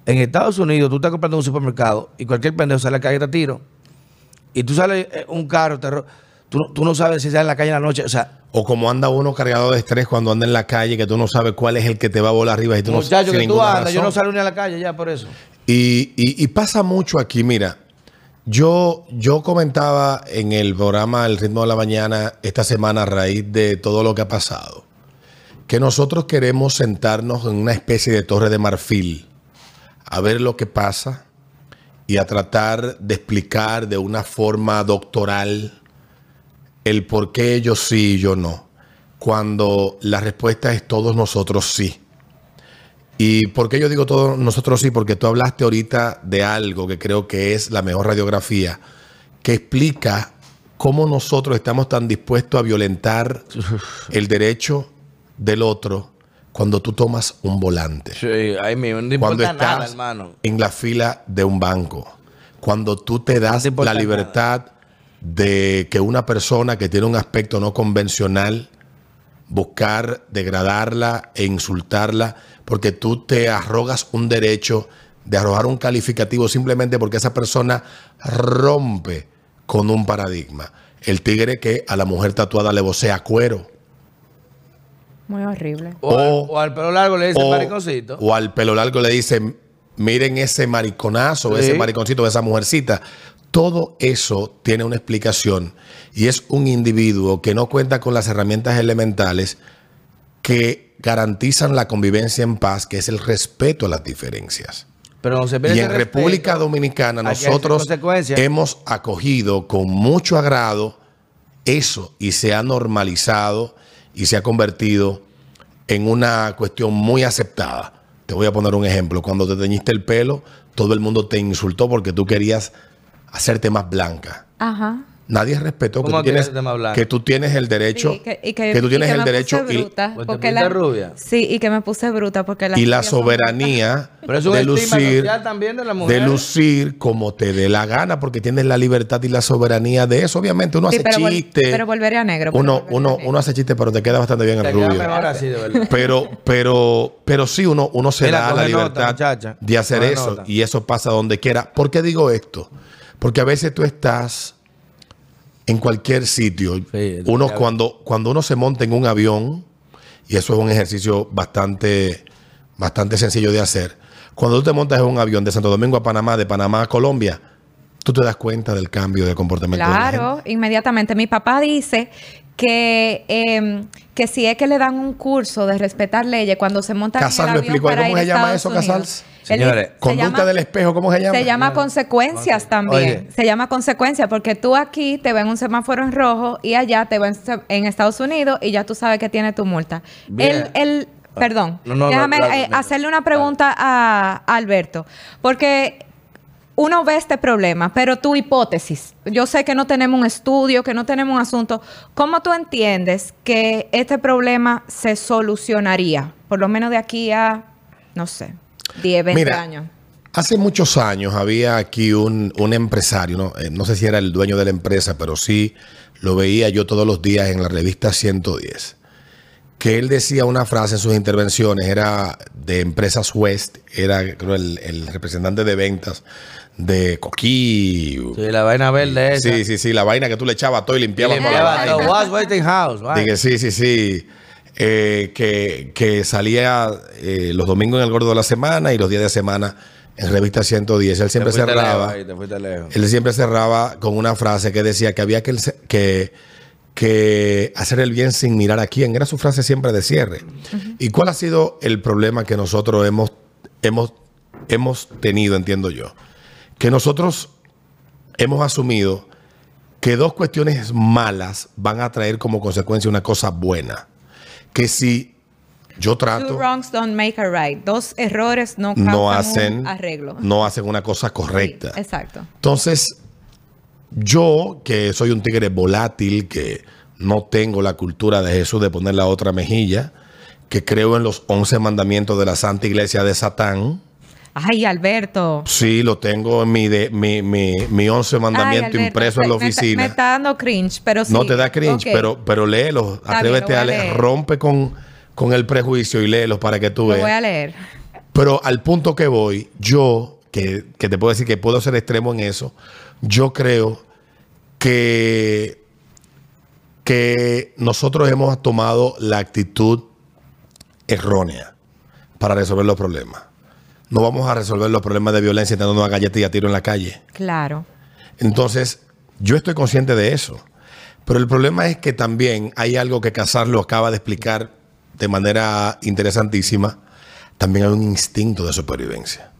En Estados Unidos, tú estás comprando un supermercado y cualquier pendejo sale a la calle te tiro, y tú sales eh, un carro, te tú, no- tú no sabes si sale en la calle en la noche, o sea, O como anda uno cargado de estrés cuando anda en la calle, que tú no sabes cuál es el que te va a volar arriba y tú no sin que tú andas, yo no salgo ni a la calle ya por eso. Y, y- y pasa mucho aquí, mira. Yo, yo comentaba en el programa El ritmo de la mañana esta semana a raíz de todo lo que ha pasado, que nosotros queremos sentarnos en una especie de torre de marfil a ver lo que pasa y a tratar de explicar de una forma doctoral el por qué yo sí y yo no, cuando la respuesta es todos nosotros sí. ¿Y por qué yo digo todos nosotros sí? Porque tú hablaste ahorita de algo que creo que es la mejor radiografía, que explica cómo nosotros estamos tan dispuestos a violentar el derecho del otro cuando tú tomas un volante Sí, no cuando estás nada, hermano. en la fila de un banco, cuando tú te das la libertad de que una persona que tiene un aspecto no convencional, buscar degradarla e insultarla, porque tú te arrogas un derecho de arrojar un calificativo simplemente porque esa persona rompe con un paradigma. El tigre que a la mujer tatuada le vocea cuero. Muy horrible. O, al- O- o al pelo largo le dice o, mariconcito. o al pelo largo le dicen, miren ese mariconazo, Sí. ese mariconcito, esa mujercita. Todo eso tiene una explicación y es un individuo que no cuenta con las herramientas elementales que garantizan la convivencia en paz, que es el respeto a las diferencias. Pero no se pierde Y en República. Dominicana nosotros hemos acogido con mucho agrado eso y se ha normalizado y se ha convertido en una cuestión muy aceptada. Te voy a poner un ejemplo. Cuando te teñiste el pelo, todo el mundo te insultó porque tú querías hacerte más blanca. Ajá. Nadie respetó que ¿Cómo tú, tienes, que tú tienes el derecho, Sí, que, y que, tú y tienes que el me derecho y, bruta, Pues porque la- rubia. Sí, y que me puse bruta porque la y la soberanía Pero es un de lucir de la de lucir como te dé la gana porque tienes la libertad y la soberanía de eso obviamente uno Sí, hace pero, vol- chiste pero volvería negro. uno uno negro. uno hace chiste pero te queda bastante bien Te el rubio mejor así, de verdad. pero pero pero sí uno uno se Mira, da la nota, libertad muchacha. de hacer eso nota. y eso pasa donde quiera ¿por qué digo esto? Porque a veces tú estás en cualquier sitio Sí, uno cuando cuando uno se monta en un avión y eso es un ejercicio bastante bastante sencillo de hacer cuando tú te montas en un avión de Santo Domingo a Panamá de Panamá a Colombia tú te das cuenta del cambio de comportamiento de la gente. Claro, inmediatamente. Mi papá dice que, eh, que si es que le dan un curso de respetar leyes cuando se monta Casals, en ¿me el avión explicó para cómo se llama Estados eso, Unidos. Casals? Él Señores, se Conducta llama- del espejo, ¿cómo se llama? Se llama consecuencias también. Oye. Se llama consecuencias porque tú aquí te ven un semáforo en rojo y allá te ven en Estados Unidos y ya tú sabes que tiene tu multa. Bien. El, el, perdón, No, no, déjame no, eh, hacerle una pregunta a, a Alberto. Porque uno ve este problema, pero tu hipótesis, yo sé que no tenemos un estudio, que no tenemos un asunto, ¿cómo tú entiendes que este problema se solucionaría? Por lo menos de aquí a, no sé, 10, 20 Mira, años. Hace muchos años había aquí un, un empresario, ¿no? Eh, no sé si era el dueño de la empresa, pero sí lo veía yo todos los días en la revista 110. que él decía una frase en sus intervenciones, era de Empresas West, era creo, el, el representante de ventas de Coquí. Sí, la vaina verde esa. Sí, sí, sí, la vaina que tú le echabas todo y limpiabas la Limpiaba vaina. todo. Was Waiting House. Dije, sí, sí, sí. Eh, que, que salía eh, los domingos en el Gordo de la Semana y los días de semana en Revista 110. Él siempre cerraba. lejos ahí, te fuiste lejos. Él siempre cerraba con una frase que decía que había que, que, que hacer el bien sin mirar a quién. Era su frase siempre de cierre. ¿Y cuál ha sido el problema que nosotros hemos, hemos, hemos tenido, entiendo yo? Que nosotros hemos asumido que dos cuestiones malas van a traer como consecuencia una cosa buena. Que si yo Two trato, wrongs don't make a right. Dos errores no no hacen, un arreglo. no hacen una cosa correcta. Sí, exacto. Entonces, yo que soy un tigre volátil, que no tengo la cultura de Jesús de poner la otra mejilla, que creo en los once mandamientos de la Santa Iglesia de Satán. Ay, Alberto. Sí, lo tengo en mi, de, mi, mi, mi once mandamiento Ay, Alberto, impreso en la me- me está- oficina. Me, está dando cringe, pero sí. no te da cringe, pero, pero léelo. Está bien, Atrévete a leer. Rompe con, con el prejuicio y léelos para que tú Lo veas. voy a leer. Pero al punto que voy, yo, que, que te puedo decir que puedo ser extremo en eso, yo creo que, que nosotros hemos tomado la actitud errónea para resolver los problemas. No vamos a resolver los problemas de violencia dando una galleta y a tiro en la calle. Claro. Entonces, yo estoy consciente de eso. Pero el problema es que también hay algo que Casar lo acaba de explicar de manera interesantísima. También hay un instinto de supervivencia.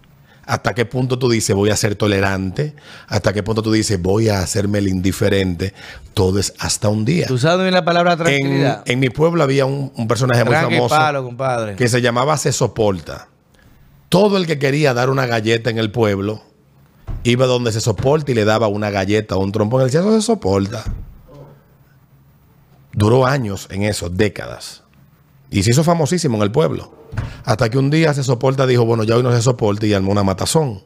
¿Hasta qué punto tú dices voy a ser tolerante? ¿Hasta qué punto tú dices voy a hacerme el indiferente? Todo es hasta un día. Tú sabes bien la palabra En, tranquilidad. en mi pueblo había un, un personaje muy famoso palo, compadre. que se llamaba Se Soporta. Todo el que quería dar una galleta en el pueblo iba donde se soporta y le daba una galleta o un trompón. Él decía, eso se soporta. Duró años en eso, décadas. Y se hizo famosísimo en el pueblo. Hasta que un día se soporta dijo, bueno, ya hoy no se soporta y armó una matazón.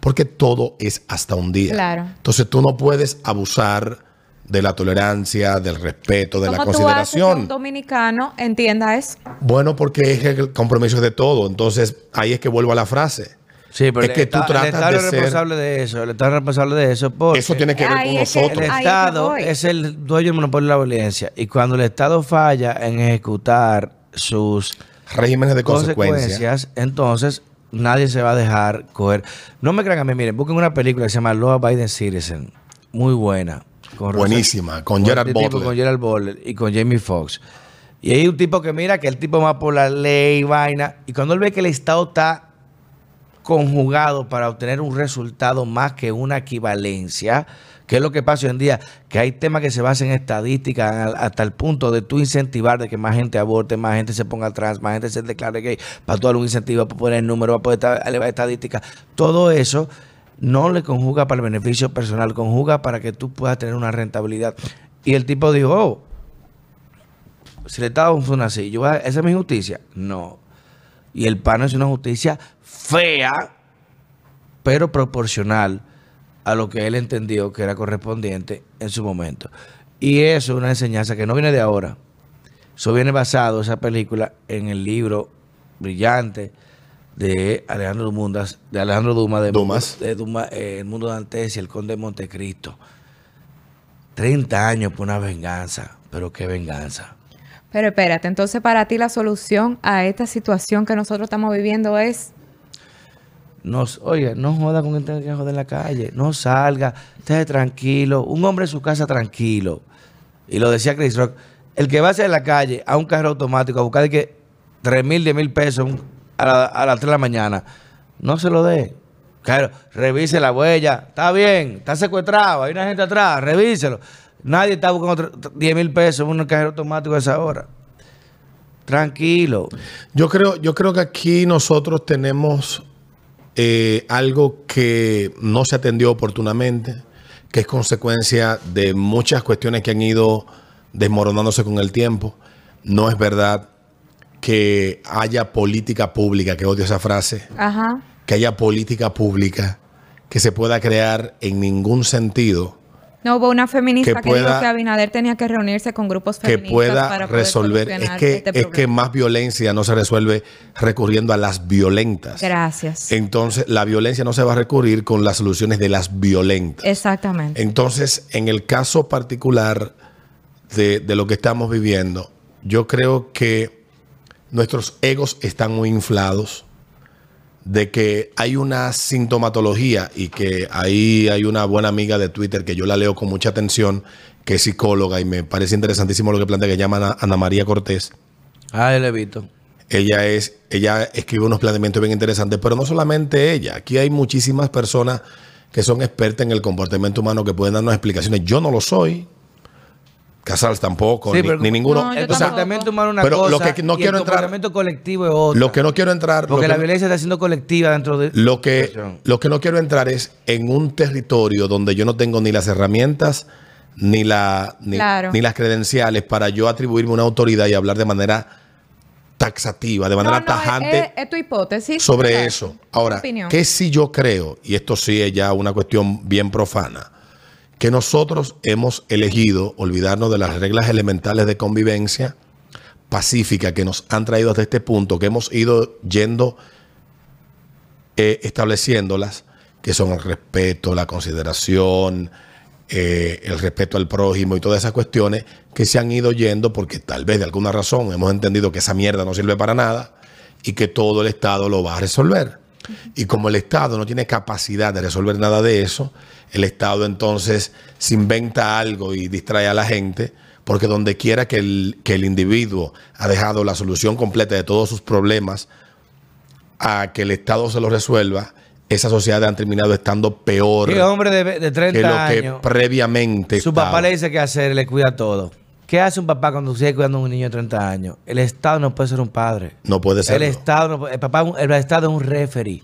Porque todo es hasta un día. Claro. Entonces tú no puedes abusar de la tolerancia, del respeto, de la ¿Cómo tú haces que consideración. un dominicano entienda eso? Bueno, porque es que el compromiso es de todo. Entonces, ahí es que vuelvo a la frase. Sí, pero es que el tú Estado- tratas el Estado de es ser- responsable de eso. El Estado es responsable de eso. Porque Eso tiene que ver Ahí con es que- nosotros. el Estado es el dueño del monopolio de la violencia. Y cuando el Estado falla en ejecutar sus Regímenes de consecuencia. consecuencias, entonces nadie se va a dejar coger. No me crean a mí, miren, busquen una película que se llama Law Abiding Citizen. Muy buena. Con Buenísima, con Gerard este tipo. Con Gerard Butler y con Jamie Foxx. Y hay un tipo que mira que el tipo va por la ley, vaina. Y cuando él ve que el Estado está conjugado para obtener un resultado más que una equivalencia, que es lo que pasa hoy en día, que hay temas que se basan en estadística al- hasta el punto de tú incentivar de que más gente aborte, más gente se ponga trans, más gente se declare gay, para todo un incentivo, para poner el número, para poder elevar estadística. Todo eso no le conjuga para el beneficio personal, conjuga para que tú puedas tener una rentabilidad. Y el tipo dijo, oh, si el Estado funciona así, yo ¿esa es mi justicia? No. Y el PAN es una justicia fea, pero proporcional a lo que él entendió que era correspondiente en su momento. Y eso es una enseñanza que no viene de ahora. Eso viene basado, esa película, en el libro brillante de Alejandro Dumas, de Alejandro Dumas, de, Dumas. de Dumas, eh, El Mundo de Antes y El Conde de Montecristo. 30 años por una venganza, pero qué venganza. Pero espérate, entonces para ti la solución a esta situación que nosotros estamos viviendo es No, oye, no joda con el que joder en la calle. No salga. Esté tranquilo. Un hombre en su casa tranquilo. Y lo decía Chris Rock. El que va hacia la calle a un carro automático a buscar de que 3 mil, 10 mil pesos un- a, la- las 3 de la mañana, no se lo dé. Claro, revise la huella. Está bien, está secuestrado. Hay una gente atrás. Revíselo. Nadie está buscando tre- 10 mil pesos en un carro automático a esa hora. Tranquilo. Yo creo, yo creo que aquí nosotros tenemos eh, algo que no se atendió oportunamente, que es consecuencia de muchas cuestiones que han ido desmoronándose con el tiempo. No es verdad que haya política pública, que odio esa frase, Ajá. que haya política pública que se pueda crear en ningún sentido No hubo una feminista que que, dijo pueda- que Abinader tenía que reunirse con grupos que feministas pueda para poder resolver. Es que, este es que más violencia no se resuelve recurriendo a las violentas. Gracias. Entonces, la violencia no se va a recurrir con las soluciones de las violentas. Exactamente. Entonces, en el caso particular de, de lo que estamos viviendo, yo creo que nuestros egos están muy inflados, de que hay una sintomatología y que ahí hay una buena amiga de Twitter que yo la leo con mucha atención, que es psicóloga y me parece interesantísimo lo que plantea, que se llama Ana, María Cortés. Ay, Levito. Ella es, ella escribe unos planteamientos bien interesantes, pero no solamente ella. Aquí hay muchísimas personas que son expertas en el comportamiento humano que pueden darnos explicaciones. Yo no lo soy. Casals tampoco, Sí, ni, pero- ni ninguno. No, El O sea, comportamiento humano es una pero lo cosa que no y quiero el entrar- comportamiento colectivo es otra. lo que no quiero entrar, lo Porque que la violencia está siendo colectiva dentro de... lo que, lo que no quiero entrar es en un territorio donde yo no tengo ni las herramientas ni, la, ni, Claro. ni las credenciales para yo atribuirme una autoridad y hablar de manera taxativa, de manera No, no, tajante. Es, es tu hipótesis. sobre eso. Ahora. ¿qué si yo creo, y esto sí es ya una cuestión bien profana, que nosotros hemos elegido olvidarnos de las reglas elementales de convivencia pacífica que nos han traído hasta este punto, que hemos ido yendo eh, estableciéndolas, que son el respeto, la consideración, eh, el respeto al prójimo y todas esas cuestiones que se han ido yendo porque tal vez de alguna razón hemos entendido que esa mierda no sirve para nada y que todo el Estado lo va a resolver. Y como el Estado no tiene capacidad de resolver nada de eso, el Estado entonces se inventa algo y distrae a la gente, porque donde quiera que el, que el individuo ha dejado la solución completa de todos sus problemas a que el Estado se lo resuelva, esa sociedad han terminado estando peor ¿Qué hombre de, de que 30 lo que años? previamente Su estaba. papá le dice qué hacer, le cuida todo. ¿Qué hace un papá cuando sigue cuidando a un niño de 30 años? El Estado no puede ser un padre. No puede ser. El Estado, no el, papá, el Estado es un referee.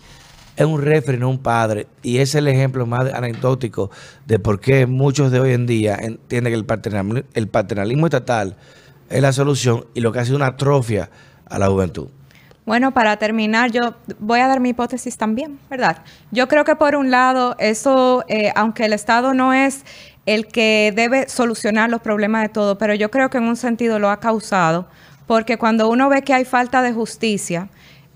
Es un referee, no un padre. Y es el ejemplo más anecdótico de por qué muchos de hoy en día entienden que el paternalismo, estatal es la solución y lo que ha sido una atrofia a la juventud. Bueno, para terminar, yo voy a dar mi hipótesis también, ¿verdad? Yo creo que por un lado, eso, eh, aunque el Estado no es el que debe solucionar los problemas de todo, pero yo creo que en un sentido lo ha causado, porque cuando uno ve que hay falta de justicia,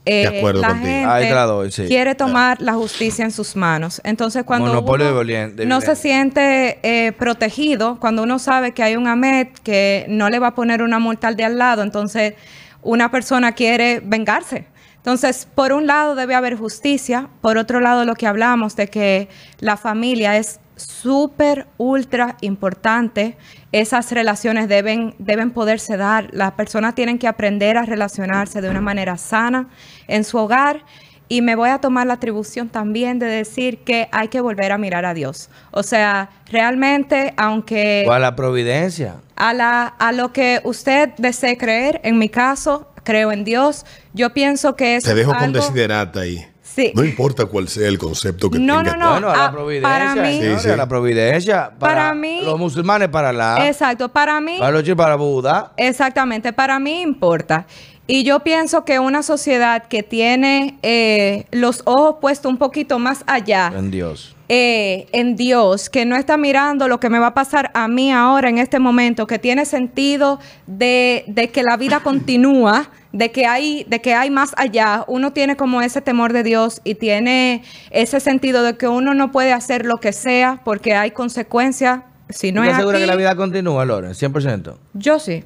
eh, De acuerdo la contigo. gente Ahí te la doy, sí. quiere tomar la justicia en sus manos. Entonces, cuando Monopolio uno de no se siente eh, protegido, cuando uno sabe que hay un AMET que no le va a poner una multa al de al lado, entonces una persona quiere vengarse. Entonces, por un lado debe haber justicia, por otro lado lo que hablamos de que la familia es súper, ultra importante. Esas relaciones deben, deben poderse dar. Las personas tienen que aprender a relacionarse de una manera sana en su hogar. Y me voy a tomar la atribución también de decir que hay que volver a mirar a Dios. O sea, realmente, aunque O a la providencia. a, la, a lo que usted desee creer, en mi caso, creo en Dios, yo pienso que es Te dejo con desiderata ahí. Sí. No importa cuál sea el concepto que No, tengas. no, no. bueno, a la ah, providencia. para mí- señores, Sí, sí. A la providencia. Para, Para mí- Los musulmanes para la. Exacto, para mí, Para los chinos para Buda. exactamente, para mí importa. Y yo pienso que una sociedad que tiene eh, los ojos puestos un poquito más allá En Dios. eh, en Dios, que no está mirando lo que me va a pasar a mí ahora en este momento, que tiene sentido de, de que la vida continúa, de que hay, de que hay más allá. Uno tiene como ese temor de Dios y tiene ese sentido de que uno no puede hacer lo que sea porque hay consecuencias. Si no ¿Tú es estás segura que la vida continúa, Loren? 100%. yo sí.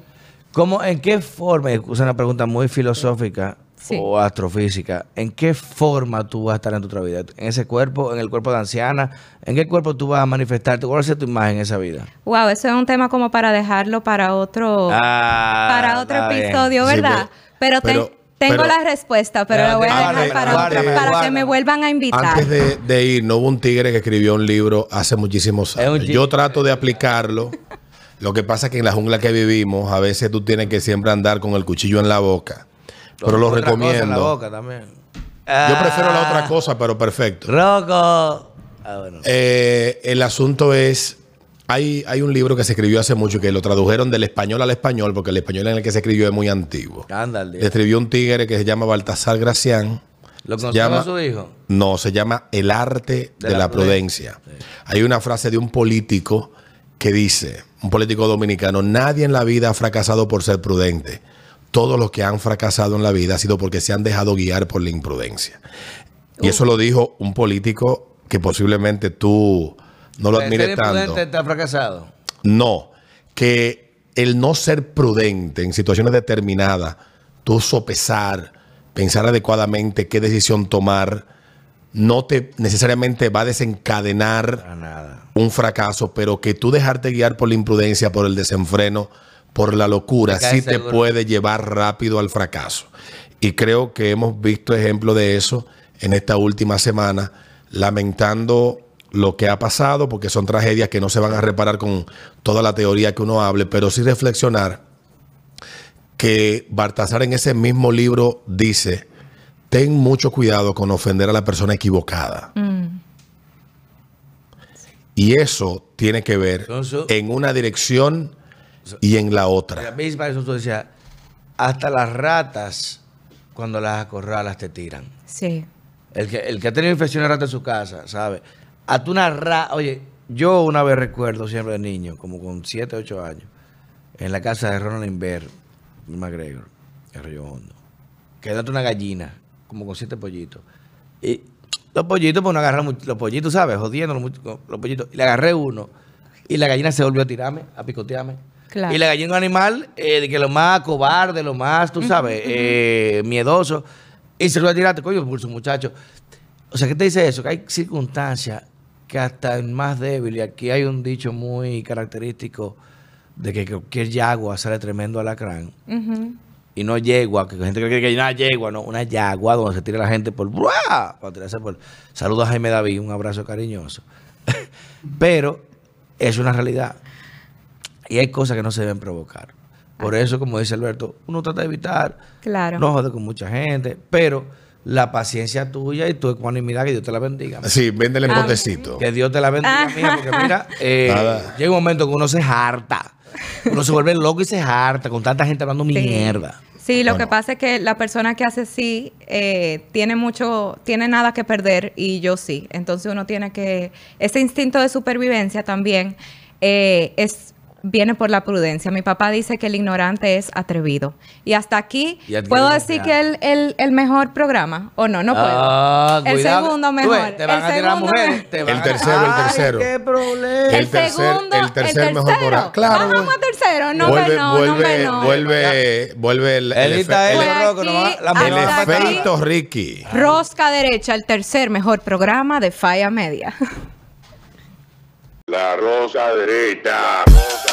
¿Cómo, ¿En qué forma, es una pregunta muy filosófica Sí. o astrofísica, ¿en qué forma tú vas a estar en tu otra vida? ¿En ese cuerpo, en el cuerpo de anciana? ¿En qué cuerpo tú vas a manifestarte? ¿Cuál va a ser tu imagen en esa vida? Wow, eso es un tema como para dejarlo para otro, Ah, para otro bien. episodio, Sí, ¿verdad? pero ten- pero- tengo pero- la respuesta, pero la voy a dejar para, para que me vuelvan a invitar. Antes de, de ir, no hubo un tigre que escribió un libro hace muchísimos años. Yo trato de aplicarlo. Lo que pasa es que en la jungla que vivimos, a veces tú tienes que siempre andar con el cuchillo en la boca. Pero lo cosa en la recomiendo. boca también. Yo prefiero la Ah, otra cosa, pero perfecto. Rocco. Ah, bueno. Eh, el asunto es, hay, hay un libro que se escribió hace mucho que lo tradujeron del español al español, porque el español en el que se escribió es muy antiguo. Ándale. Le escribió un tigre que se llama Baltasar Gracián. ¿Lo conoció su hijo? No, se llama El arte de, De la, la prudencia. Hay una frase de un político que dice, un político dominicano, nadie en la vida ha fracasado por ser prudente. Todos los que han fracasado en la vida ha sido porque se han dejado guiar por la imprudencia. Y eso lo dijo un político que posiblemente tú no lo ¿Ser admires tanto. está fracasado? No, que el no ser prudente en situaciones determinadas, tú sopesar, pensar adecuadamente qué decisión tomar, no te necesariamente va a desencadenar nada. un fracaso, pero que tú dejarte guiar por la imprudencia, por el desenfreno, por la locura, Te sí te seguro. puede llevar rápido al fracaso. Y creo que hemos visto ejemplo de eso en esta última semana, lamentando lo que ha pasado, porque son tragedias que no se van a reparar con toda la teoría que uno hable, pero sí reflexionar que Baltasar en ese mismo libro dice, ten mucho cuidado con ofender a la persona equivocada. Y eso tiene que ver en una dirección y en la otra. mí para eso tú decías, hasta las ratas, cuando las acorralas, te tiran. Sí. El que, el que ha tenido infección de rata en su casa, ¿sabe? Hasta una rata. Oye, yo una vez recuerdo siempre de niño, como con 7, 8 años, en la casa de Ronald Inver, McGregor, en Río Hondo, quedó una gallina, como con siete pollitos. Y los pollitos, pues uno agarra much- los pollitos, ¿sabes? Jodiendo los, los pollitos. Y le agarré uno. Y la gallina se volvió a tirarme, a picotearme. Claro. Y la gallina es un animal eh, de que lo más cobarde, lo más, tú sabes, eh, miedoso. Y se lo va a tirar, coño, por su muchacho. O sea, ¿qué te dice eso? Que hay circunstancias que hasta el más débil, y aquí hay un dicho muy característico de que cualquier yagua sale tremendo alacrán. Ujú. Y no yegua, que la gente cree que hay una yegua, no, una yagua donde se tira la gente por... ¡buah! Para tirarse por... Saludos a Jaime David, un abrazo cariñoso. Pero es una realidad. Y hay cosas que no se deben provocar. Por eso, como dice Alberto, uno trata de evitar, Claro. no joder con mucha gente, pero la paciencia tuya y tu ecuanimidad, que Dios te la bendiga. Sí, véndele Ah. potecito. Que Dios te la bendiga, mija, porque mira, eh, llega un momento que uno se harta. Uno se vuelve loco y se harta con tanta gente hablando Sí. mierda. Sí, lo Bueno. que pasa es que la persona que hace sí eh, tiene mucho, tiene nada que perder y yo sí. Entonces uno tiene que, ese instinto de supervivencia también eh, es viene por la prudencia. Mi papá dice que el ignorante es atrevido. Y hasta aquí, Y ¿puedo decir que el, el, el mejor programa? ¿O no? No puedo. Ah, el cuidado. segundo Tú mejor. Te van el a tirar segundo mujeres. mejor. te van El a- tercero, el Ay, tercero. qué problema. El El, tercer- segundo, el tercer mejor tercero. programa. Claro, Vamos güey. a tercero, no vuelve, que no, no vuelve, no. vuelve, vuelve el, el, Elita el efecto Ricky. Rosca derecha, el tercer mejor programa de Falla Media. La rosa derecha. Rosa